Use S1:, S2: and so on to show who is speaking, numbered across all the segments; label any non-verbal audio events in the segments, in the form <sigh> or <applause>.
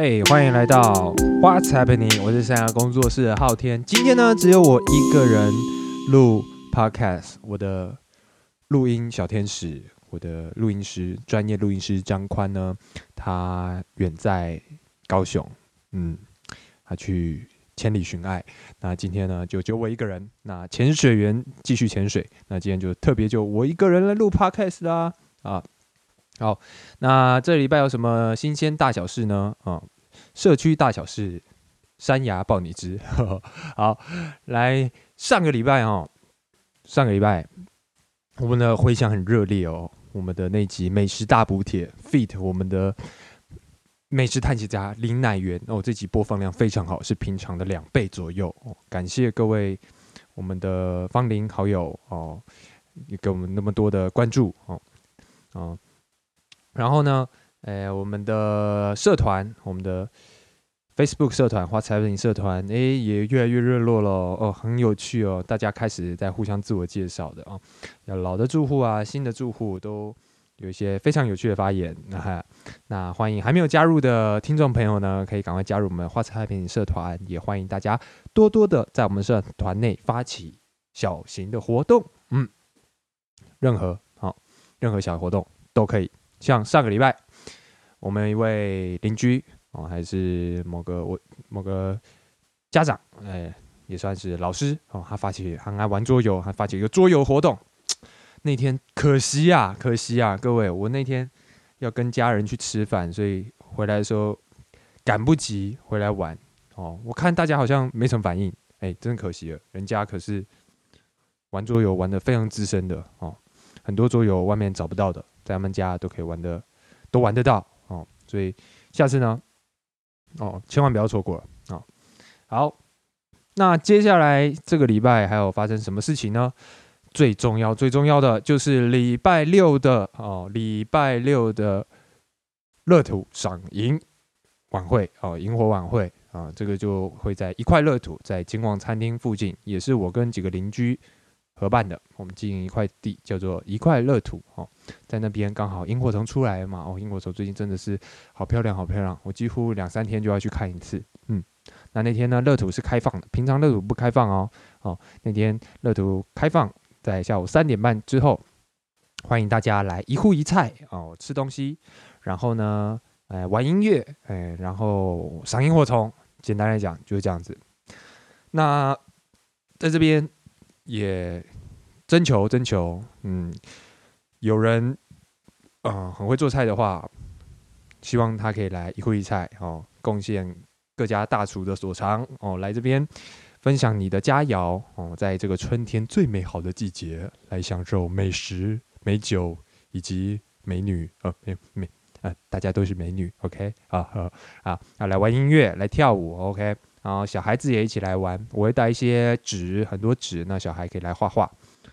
S1: 嘿，欢迎来到 What's Happening？我是三亚工作室的昊天。今天呢，只有我一个人录 Podcast。我的录音小天使，我的录音师，专业录音师张宽呢，他远在高雄，嗯，他去千里寻爱。那今天呢，就就我一个人。那潜水员继续潜水。那今天就特别就我一个人来录 Podcast 啦。啊，好，那这礼拜有什么新鲜大小事呢？啊，社区大小事，山崖抱你知。<laughs> 好，来上个礼拜哦，上个礼拜我们的回响很热烈哦，我们的那集美食大补帖 feat 我们的美食探险家林乃源哦，这集播放量非常好，是平常的两倍左右哦，感谢各位我们的芳邻好友哦，给我们那么多的关注哦。哦，然后呢，诶，我们的社团，我们的 Facebook 社团花财品社团，诶，也越来越热络了哦，很有趣哦，大家开始在互相自我介绍的哦，老的住户啊，新的住户都有一些非常有趣的发言，<laughs> 那那欢迎还没有加入的听众朋友呢，可以赶快加入我们花财品社团，也欢迎大家多多的在我们社团内发起小型的活动，嗯，任何好。任何小活动都可以，像上个礼拜，我们一位邻居哦，还是某个我某个家长，哎，也算是老师哦，他发起很爱玩桌游，还发起一个桌游活动。那天可惜啊，可惜啊，各位，我那天要跟家人去吃饭，所以回来的时候赶不及回来玩哦。我看大家好像没什么反应，哎，真可惜了，人家可是玩桌游玩的非常资深的哦。很多桌游外面找不到的，在他们家都可以玩的，都玩得到哦。所以下次呢，哦，千万不要错过了啊！好，那接下来这个礼拜还有发生什么事情呢？最重要、最重要的就是礼拜六的哦，礼拜六的乐土赏萤晚会哦，萤火晚会啊，这个就会在一块乐土，在金旺餐厅附近，也是我跟几个邻居。合办的，我们经营一块地，叫做一块乐土哦，在那边刚好萤火虫出来嘛哦，萤火虫最近真的是好漂亮，好漂亮，我几乎两三天就要去看一次。嗯，那那天呢，乐土是开放的，平常乐土不开放哦。哦，那天乐土开放在下午三点半之后，欢迎大家来一户一菜哦，吃东西，然后呢，哎，玩音乐，哎，然后赏萤火虫。简单来讲就是这样子。那在这边。也征求征求，嗯，有人啊很会做菜的话，希望他可以来一会一菜哦，贡献各家大厨的所长哦，来这边分享你的佳肴哦，在这个春天最美好的季节来享受美食、美酒以及美女呃，美美啊，大家都是美女，OK 啊啊啊，来玩音乐，来跳舞，OK。然后小孩子也一起来玩，我会带一些纸，很多纸，那小孩可以来画画。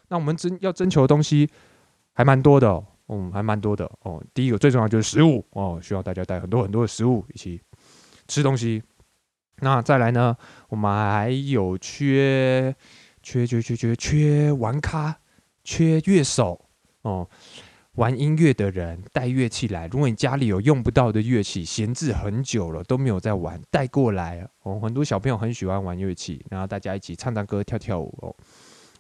S1: 那我们征要征求的东西还蛮多的，嗯，还蛮多的哦。第一个最重要就是食物哦，需要大家带很多很多的食物一起吃东西。那再来呢，我们还有缺缺缺缺缺缺玩咖，缺乐手哦。玩音乐的人带乐器来，如果你家里有用不到的乐器，闲置很久了都没有在玩，带过来哦。很多小朋友很喜欢玩乐器，然后大家一起唱唱歌、跳跳舞哦。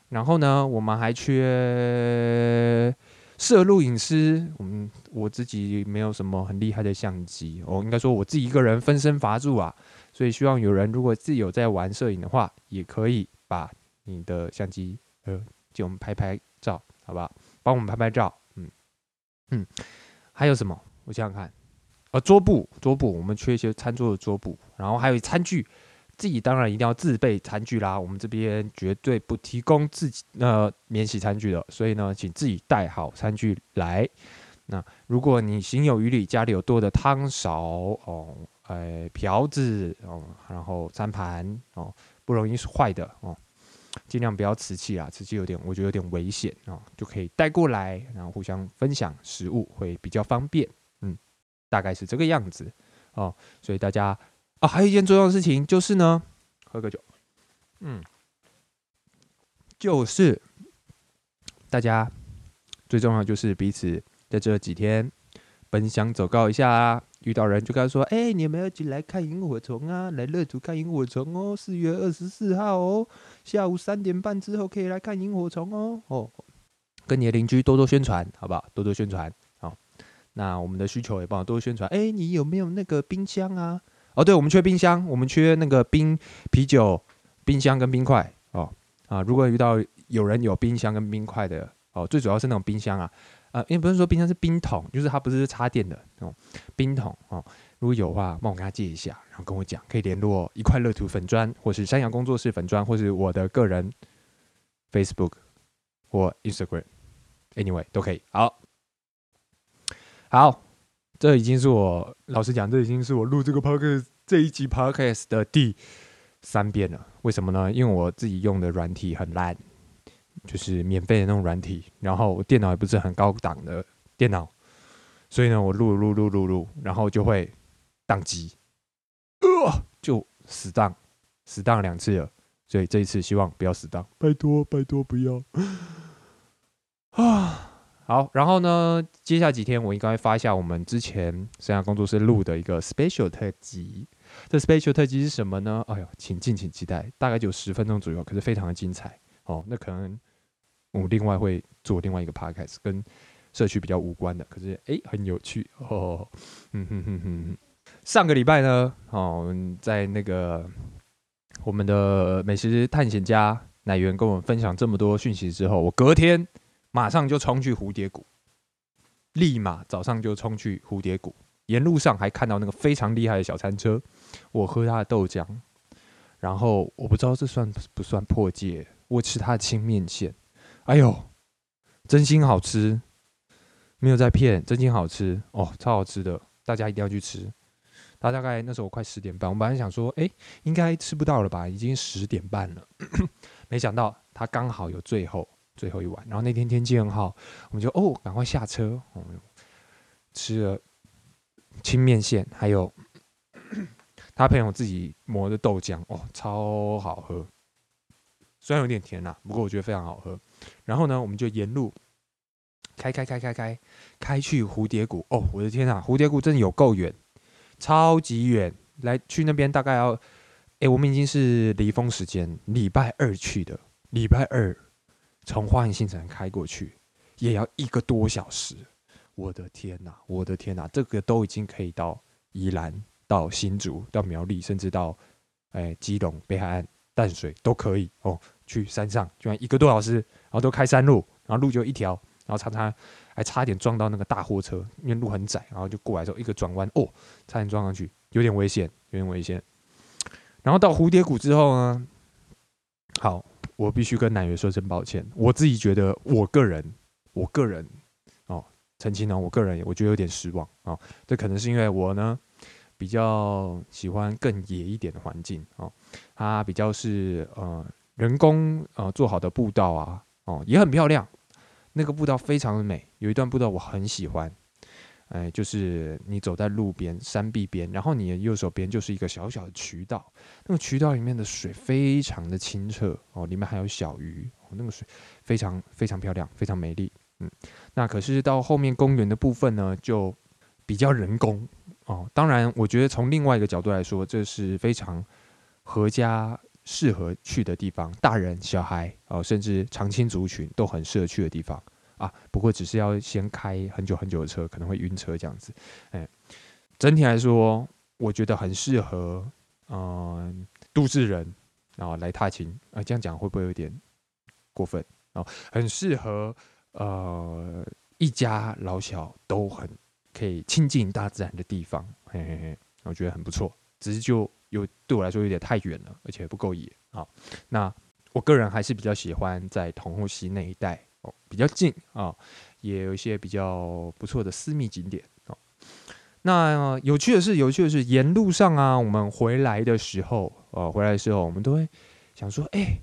S1: 然后呢，我们还缺摄录影师，我们我自己没有什么很厉害的相机哦，应该说我自己一个人分身乏术啊，所以希望有人如果自己有在玩摄影的话，也可以把你的相机呃借我们拍拍照，好不好？帮我们拍拍照。嗯，还有什么？我想想看，呃，桌布，桌布，我们缺一些餐桌的桌布，然后还有餐具，自己当然一定要自备餐具啦。我们这边绝对不提供自己呃免洗餐具的，所以呢，请自己带好餐具来。那如果你行有余力，家里有多的汤勺哦，哎，瓢子哦，然后餐盘哦，不容易坏的哦。尽量不要瓷器啊，瓷器有点，我觉得有点危险啊，就可以带过来，然后互相分享食物会比较方便，嗯，大概是这个样子哦。所以大家啊，还有一件重要的事情就是呢，喝个酒，嗯，就是大家最重要就是彼此在这几天。分享走告一下啊。遇到人就跟他说：“哎，你们要进来看萤火虫啊？来乐土看萤火虫哦，四月二十四号哦，下午三点半之后可以来看萤火虫哦。”哦，跟你的邻居多多宣传，好不好？多多宣传。好，那我们的需求也帮我多多宣传。哎，你有没有那个冰箱啊？哦，对，我们缺冰箱，我们缺那个冰啤酒冰箱跟冰块哦。啊，如果遇到有人有冰箱跟冰块的哦，最主要是那种冰箱啊。啊，因为不是说冰箱是冰桶，就是它不是插电的那种冰桶哦。如果有的话，帮我跟他借一下，然后跟我讲，可以联络一块乐土粉砖，或是山羊工作室粉砖，或是我的个人 Facebook 或 Instagram，anyway 都可以。好，好，这已经是我老实讲，这已经是我录这个 podcast 这一集 podcast 的第三遍了。为什么呢？因为我自己用的软体很烂。就是免费的那种软体，然后电脑也不是很高档的电脑，所以呢，我录录录录录，然后就会宕机，呃，就死档，死档两次了，所以这一次希望不要死档，拜托拜托不要 <sighs> 啊！好，然后呢，接下来几天我应该会发一下我们之前生涯工作室录的一个 special 特辑，这 special 特辑是什么呢？哎呦，请敬请期待，大概就十分钟左右，可是非常的精彩哦，那可能。我另外会做另外一个 podcast，跟社区比较无关的，可是哎很有趣 <laughs> 哦。嗯哼哼哼。上个礼拜呢，哦，在那个我们的美食探险家奶源跟我们分享这么多讯息之后，我隔天马上就冲去蝴蝶谷，立马早上就冲去蝴蝶谷，沿路上还看到那个非常厉害的小餐车，我喝他的豆浆，然后我不知道这算不算破戒，我吃他的青面线。哎呦，真心好吃，没有在骗，真心好吃哦，超好吃的，大家一定要去吃。他大概那时候快十点半，我本来想说，哎，应该吃不到了吧，已经十点半了，<clears throat> 没想到他刚好有最后最后一碗。然后那天天气很好，我们就哦，赶快下车，我们吃了青面线，还有 <clears throat> 他朋友自己磨的豆浆，哦，超好喝。虽然有点甜呐，不过我觉得非常好喝。然后呢，我们就沿路开开开开开开去蝴蝶谷。哦，我的天啊，蝴蝶谷真的有够远，超级远。来去那边大概要，哎，我们已经是离峰时间，礼拜二去的。礼拜二从花园新城开过去，也要一个多小时。我的天呐，我的天呐，这个都已经可以到宜兰、到新竹、到苗栗，甚至到哎基隆、北海岸、淡水都可以哦。去山上，居然一个多小时，然后都开山路，然后路就一条，然后常常还差点撞到那个大货车，因为路很窄，然后就过来之后一个转弯，哦，差点撞上去，有点危险，有点危险。然后到蝴蝶谷之后呢，好，我必须跟奶油说声抱歉，我自己觉得我个人，我个人哦，澄清呢，我个人我觉得有点失望啊，这可能是因为我呢。比较喜欢更野一点的环境哦，它比较是呃。人工呃做好的步道啊，哦也很漂亮，那个步道非常的美。有一段步道我很喜欢，哎，就是你走在路边山壁边，然后你的右手边就是一个小小的渠道，那个渠道里面的水非常的清澈哦，里面还有小鱼，那个水非常非常漂亮，非常美丽。嗯，那可是到后面公园的部分呢，就比较人工哦。当然，我觉得从另外一个角度来说，这是非常合家。适合去的地方，大人、小孩哦，甚至长青族群都很适合去的地方啊。不过，只是要先开很久很久的车，可能会晕车这样子。哎，整体来说，我觉得很适合嗯都市人然后来踏青啊。这样讲会不会有点过分哦？很适合呃一家老小都很可以亲近大自然的地方。嘿嘿嘿，我觉得很不错。只是就。有对我来说有点太远了，而且不够野啊。那我个人还是比较喜欢在同后溪那一带哦，比较近啊，也有一些比较不错的私密景点哦。那有趣的是，有趣的是，沿路上啊，我们回来的时候，呃，回来的时候，我们都会想说，哎，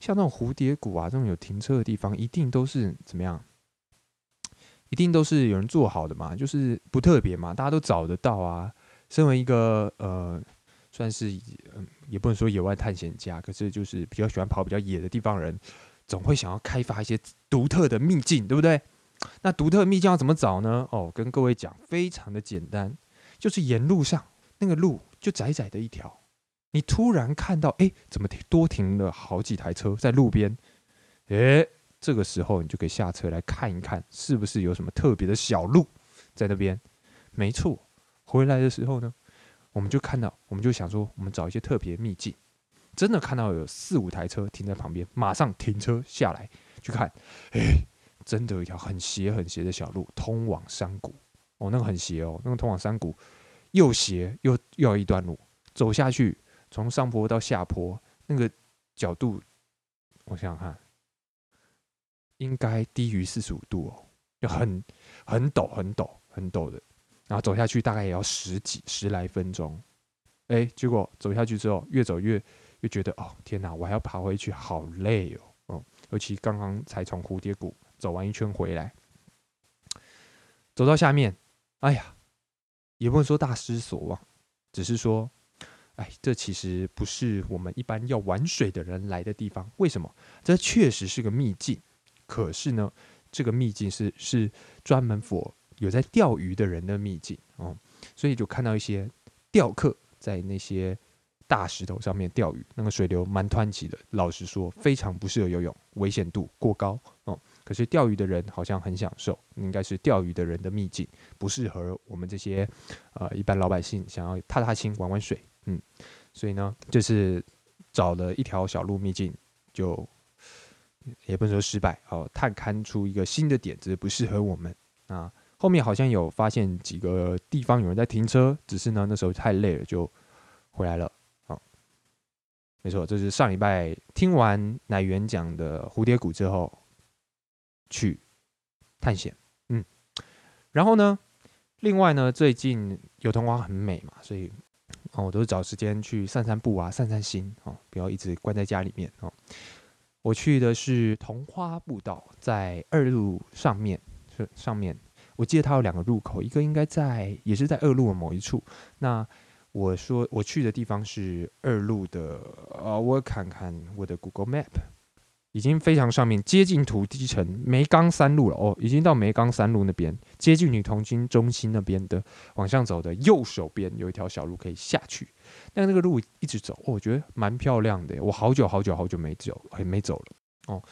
S1: 像那种蝴蝶谷啊，这种有停车的地方，一定都是怎么样？一定都是有人做好的嘛，就是不特别嘛，大家都找得到啊。身为一个呃。算是嗯，也不能说野外探险家，可是就是比较喜欢跑比较野的地方人，总会想要开发一些独特的秘境，对不对？那独特秘境要怎么找呢？哦，跟各位讲，非常的简单，就是沿路上那个路就窄窄的一条，你突然看到，哎，怎么停多停了好几台车在路边？哎，这个时候你就可以下车来看一看，是不是有什么特别的小路在那边？没错，回来的时候呢，我们就看到，我们就想说，我们找一些特别秘境，真的看到有四五台车停在旁边，马上停车下来去看，哎。真的有一条很斜很斜的小路通往山谷哦，那个很斜哦，那个通往山谷又斜又又要一段路走下去，从上坡到下坡那个角度，我想想看，应该低于四十五度哦，就很很陡很陡很陡的，然后走下去大概也要十几十来分钟，哎，结果走下去之后越走越越觉得哦天哪，我还要爬回去，好累哦，哦，尤其刚刚才从蝴蝶谷。走完一圈回来，走到下面，哎呀，也不能说大失所望，只是说，哎，这其实不是我们一般要玩水的人来的地方。为什么？这确实是个秘境，可是呢，这个秘境是是专门佛有在钓鱼的人的秘境哦，所以就看到一些钓客在那些。大石头上面钓鱼，那个水流蛮湍急的。老实说，非常不适合游泳，危险度过高哦。可是钓鱼的人好像很享受，应该是钓鱼的人的秘境，不适合我们这些呃一般老百姓想要踏踏青玩玩水。嗯，所以呢，就是找了一条小路秘境，就也不能说失败哦，探勘出一个新的点子，不适合我们啊。后面好像有发现几个地方有人在停车，只是呢那时候太累了，就回来了。啊没错，这是上礼拜听完奶源讲的蝴蝶谷之后去探险。嗯，然后呢，另外呢，最近油桐花很美嘛，所以哦，我都是找时间去散散步啊，散散心哦，不要一直关在家里面哦。我去的是桐花步道，在二路上面，是上面，我记得它有两个入口，一个应该在，也是在二路的某一处。那我说我去的地方是二路的，呃，我看看我的 Google Map，已经非常上面，接近土地城梅冈三路了哦，已经到梅冈三路那边，接近女童军中心那边的往上走的右手边有一条小路可以下去，但那个路一直走，我觉得蛮漂亮的，我好久好久好久没走，还没走了哦。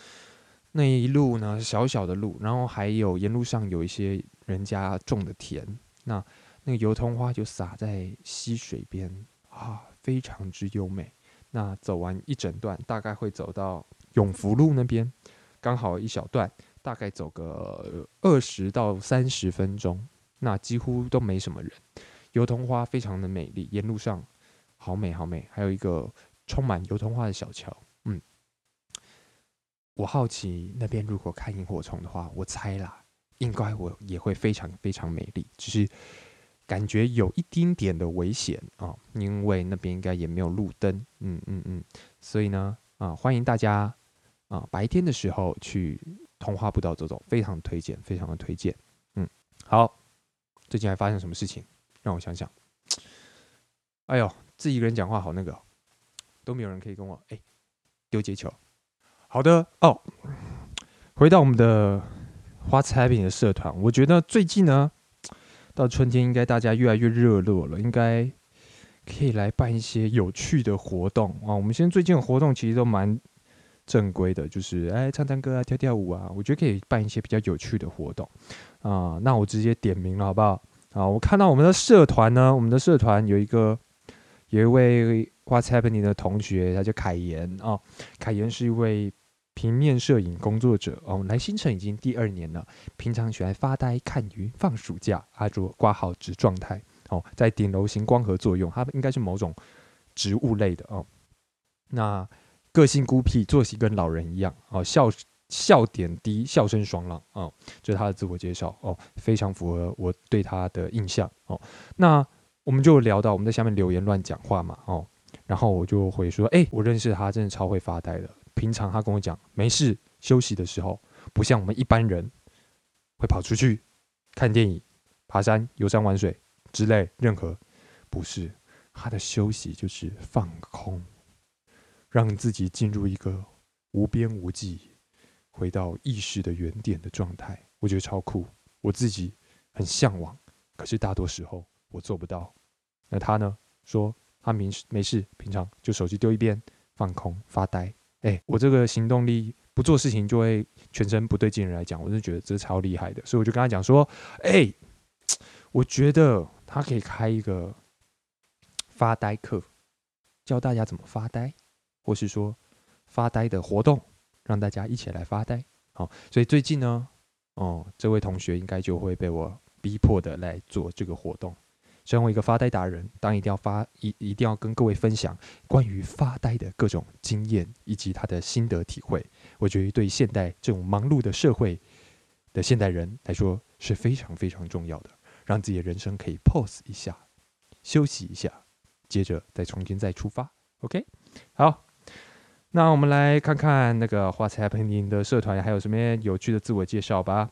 S1: 那一路呢，小小的路，然后还有沿路上有一些人家种的田，那。那个油桐花就洒在溪水边啊，非常之优美。那走完一整段，大概会走到永福路那边，刚好一小段，大概走个二十到三十分钟。那几乎都没什么人，油桐花非常的美丽，沿路上好美好美，还有一个充满油桐花的小桥。我好奇那边如果看萤火虫的话，我猜啦，应该我也会非常非常美丽，只是。感觉有一丁点的危险啊，因为那边应该也没有路灯，嗯嗯嗯，所以呢，啊，欢迎大家啊，白天的时候去童话步道走走，非常推荐，非常的推荐，嗯，好，最近还发生什么事情？让我想想，哎呦，自己一个人讲话好那个，都没有人可以跟我哎丢接球，好的哦，回到我们的花菜品的社团，我觉得最近呢。到春天，应该大家越来越热络了，应该可以来办一些有趣的活动啊！我们现在最近的活动其实都蛮正规的，就是哎唱唱歌啊、跳跳舞啊，我觉得可以办一些比较有趣的活动啊。那我直接点名了，好不好？啊，我看到我们的社团呢，我们的社团有一个有一位 What's Happening 的同学，他叫凯言啊，凯言是一位。平面摄影工作者哦，来新城已经第二年了。平常喜欢发呆看鱼，放暑假阿卓挂号值状态哦，在顶楼型光合作用，它应该是某种植物类的哦。那个性孤僻，作息跟老人一样哦，笑笑点低，笑声爽朗哦，这是他的自我介绍哦，非常符合我对他的印象哦。那我们就聊到我们在下面留言乱讲话嘛哦，然后我就会说，哎，我认识他，真的超会发呆的。平常他跟我讲，没事休息的时候，不像我们一般人会跑出去看电影、爬山、游山玩水之类，任何不是他的休息就是放空，让自己进入一个无边无际、回到意识的原点的状态。我觉得超酷，我自己很向往，可是大多时候我做不到。那他呢？说他没没事，平常就手机丢一边，放空发呆。哎，我这个行动力不做事情就会全身不对劲人来讲，我是觉得这超厉害的。所以我就跟他讲说，哎，我觉得他可以开一个发呆课，教大家怎么发呆，或是说发呆的活动，让大家一起来发呆。好，所以最近呢，哦，这位同学应该就会被我逼迫的来做这个活动。身为一个发呆达人，当然一定要发一一定要跟各位分享关于发呆的各种经验以及他的心得体会。我觉得对现代这种忙碌的社会的现代人来说是非常非常重要的，让自己的人生可以 pause 一下，休息一下，接着再重新再出发。OK，好，那我们来看看那个花菜 Happening 的社团还有什么有趣的自我介绍吧。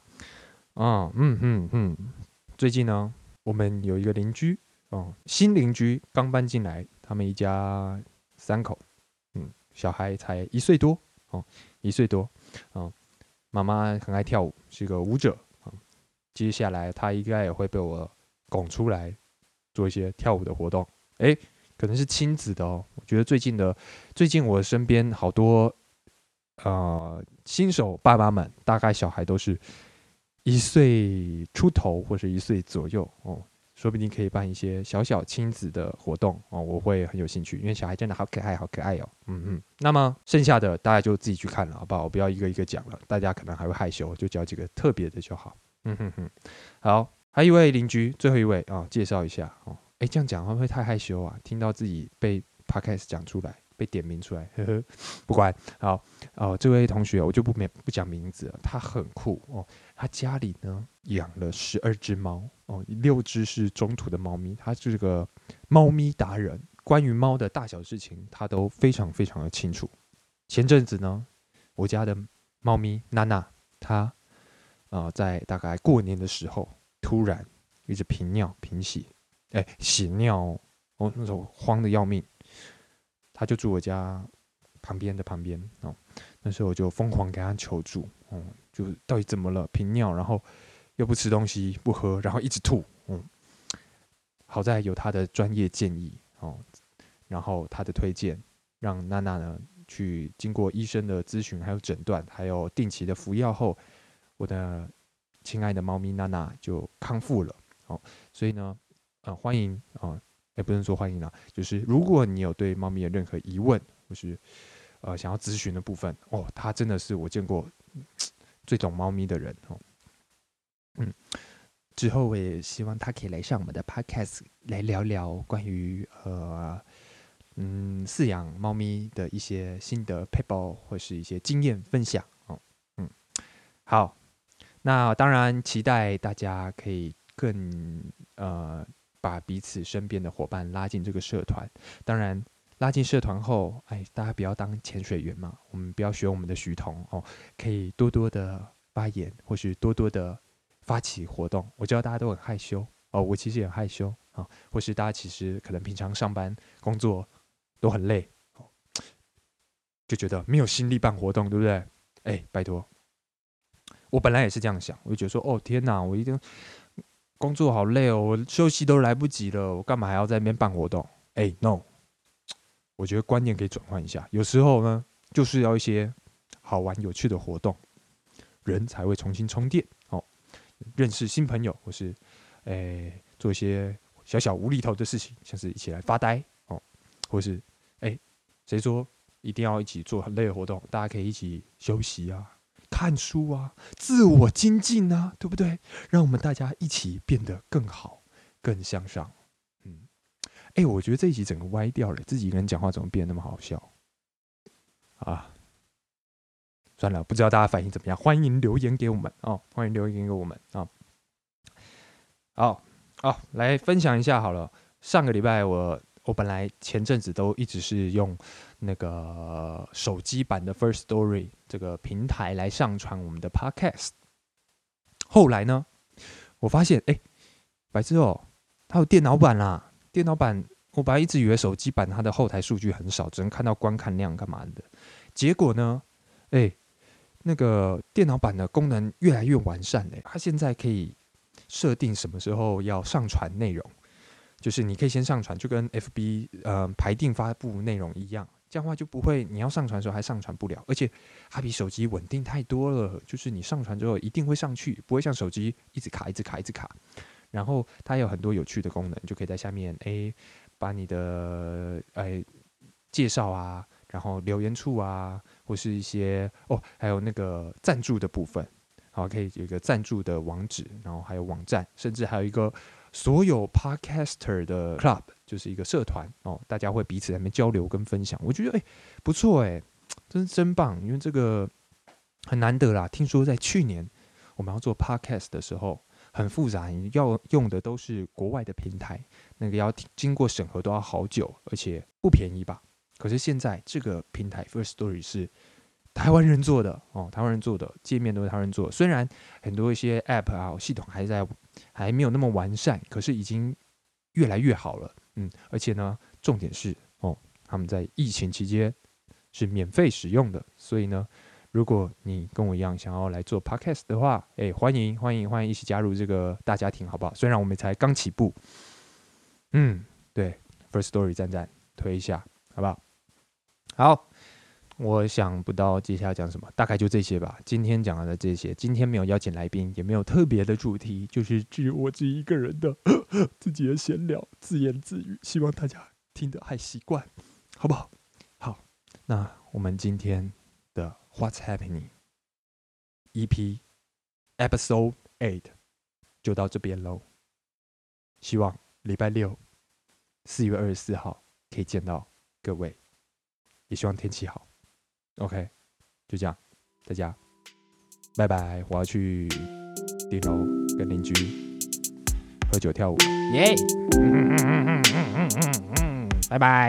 S1: 啊，嗯嗯嗯，最近呢？我们有一个邻居哦，新邻居刚搬进来，他们一家三口，嗯，小孩才一岁多哦，一岁多哦，妈妈很爱跳舞，是个舞者。接下来他应该也会被我拱出来做一些跳舞的活动，哎，可能是亲子的哦。我觉得最近的最近我身边好多呃新手爸妈们，大概小孩都是。一岁出头或者一岁左右哦，说不定可以办一些小小亲子的活动哦，我会很有兴趣，因为小孩真的好可爱，好可爱哦。嗯嗯，那么剩下的大家就自己去看了，好不好？我不要一个一个讲了，大家可能还会害羞，就讲几个特别的就好。嗯哼哼，好，还有一位邻居，最后一位啊，介绍一下哦。哎，这样讲会不会太害羞啊？听到自己被 podcast 讲出来。被点名出来，呵呵，不管好哦。这位同学，我就不免不讲名字了。他很酷哦，他家里呢养了十二只猫哦，六只是中途的猫咪。他是个猫咪达人，关于猫的大小事情，他都非常非常的清楚。前阵子呢，我家的猫咪娜娜，她啊在大概过年的时候，突然一直频尿频血，哎，血尿哦，那时候慌的要命。他就住我家旁边的旁边哦，那时候我就疯狂给他求助哦，就到底怎么了？频尿，然后又不吃东西不喝，然后一直吐，嗯，好在有他的专业建议哦，然后他的推荐，让娜娜呢去经过医生的咨询，还有诊断，还有定期的服药后，我的亲爱的猫咪娜娜就康复了哦，所以呢，呃，欢迎啊。也不能说欢迎啦，就是如果你有对猫咪有任何疑问，或是呃想要咨询的部分，哦，它真的是我见过最懂猫咪的人哦。嗯，之后我也希望他可以来上我们的 podcast 来聊聊关于呃嗯饲养猫咪的一些心得、配包或是一些经验分享哦。嗯，好，那当然期待大家可以更呃。把彼此身边的伙伴拉进这个社团，当然拉进社团后，哎，大家不要当潜水员嘛，我们不要学我们的徐彤哦，可以多多的发言，或是多多的发起活动。我知道大家都很害羞哦，我其实也很害羞啊，或是大家其实可能平常上班工作都很累，就觉得没有心力办活动，对不对？哎，拜托，我本来也是这样想，我就觉得说，哦天哪，我一定。工作好累哦，我休息都来不及了，我干嘛还要在那边办活动？哎，no，我觉得观念可以转换一下，有时候呢，就是要一些好玩有趣的活动，人才会重新充电哦。认识新朋友，或是诶做一些小小无厘头的事情，像是一起来发呆哦，或是诶谁说一定要一起做很累的活动？大家可以一起休息啊。看书啊，自我精进啊，对不对？让我们大家一起变得更好、更向上。哎，我觉得这一集整个歪掉了，自己一个人讲话怎么变那么好笑啊？算了，不知道大家反应怎么样，欢迎留言给我们哦，欢迎留言给我们啊。好，好，来分享一下好了。上个礼拜我。我本来前阵子都一直是用那个手机版的 First Story 这个平台来上传我们的 Podcast。后来呢，我发现，哎，白痴哦，它有电脑版啦！电脑版，我本来一直以为手机版它的后台数据很少，只能看到观看量干嘛的。结果呢，哎，那个电脑版的功能越来越完善嘞，它现在可以设定什么时候要上传内容，就是你可以先上传，就跟 FB 呃排定发布内容一样，这样的话就不会你要上传的时候还上传不了，而且它比手机稳定太多了，就是你上传之后一定会上去，不会像手机一直卡、一直卡、一直卡。然后它有很多有趣的功能，就可以在下面诶把你的诶介绍啊，然后留言处啊，或是一些哦，还有那个赞助的部分，好，可以有一个赞助的网址，然后还有网站，甚至还有一个所有 podcaster 的 club，就是一个社团哦，大家会彼此在那边交流跟分享，我觉得诶不错诶，真真棒，因为这个很难得啦。听说在去年我们要做 podcast 的时候。很复杂，要用的都是国外的平台，那个要经过审核都要好久，而且不便宜吧？可是现在这个平台 First Story 是台湾人做的哦，台湾人做的界面都是台湾人做，虽然很多一些 App 啊系统还在还没有那么完善，可是已经越来越好了。嗯，而且呢，重点是哦，他们在疫情期间是免费使用的，所以呢。如果你跟我一样想要来做 podcast 的话，哎，欢迎欢迎欢迎一起加入这个大家庭，好不好？虽然我们才刚起步，嗯，对，First Story 赞赞推一下，好不好？好，我想不到接下来讲什么，大概就这些吧。今天讲的这些，今天没有邀请来宾，也没有特别的主题，就是只有我自己一个人的 <gasps> 自己的闲聊，自言自语，希望大家听得还习惯，好不好？好，那我们今天。What's happening? EP Episode Eight 就到这边喽。希望礼拜六四月二十四号可以见到各位，也希望天气好。OK，就这样，大家拜拜。我要去顶楼跟邻居喝酒跳舞，耶！<laughs> 拜拜。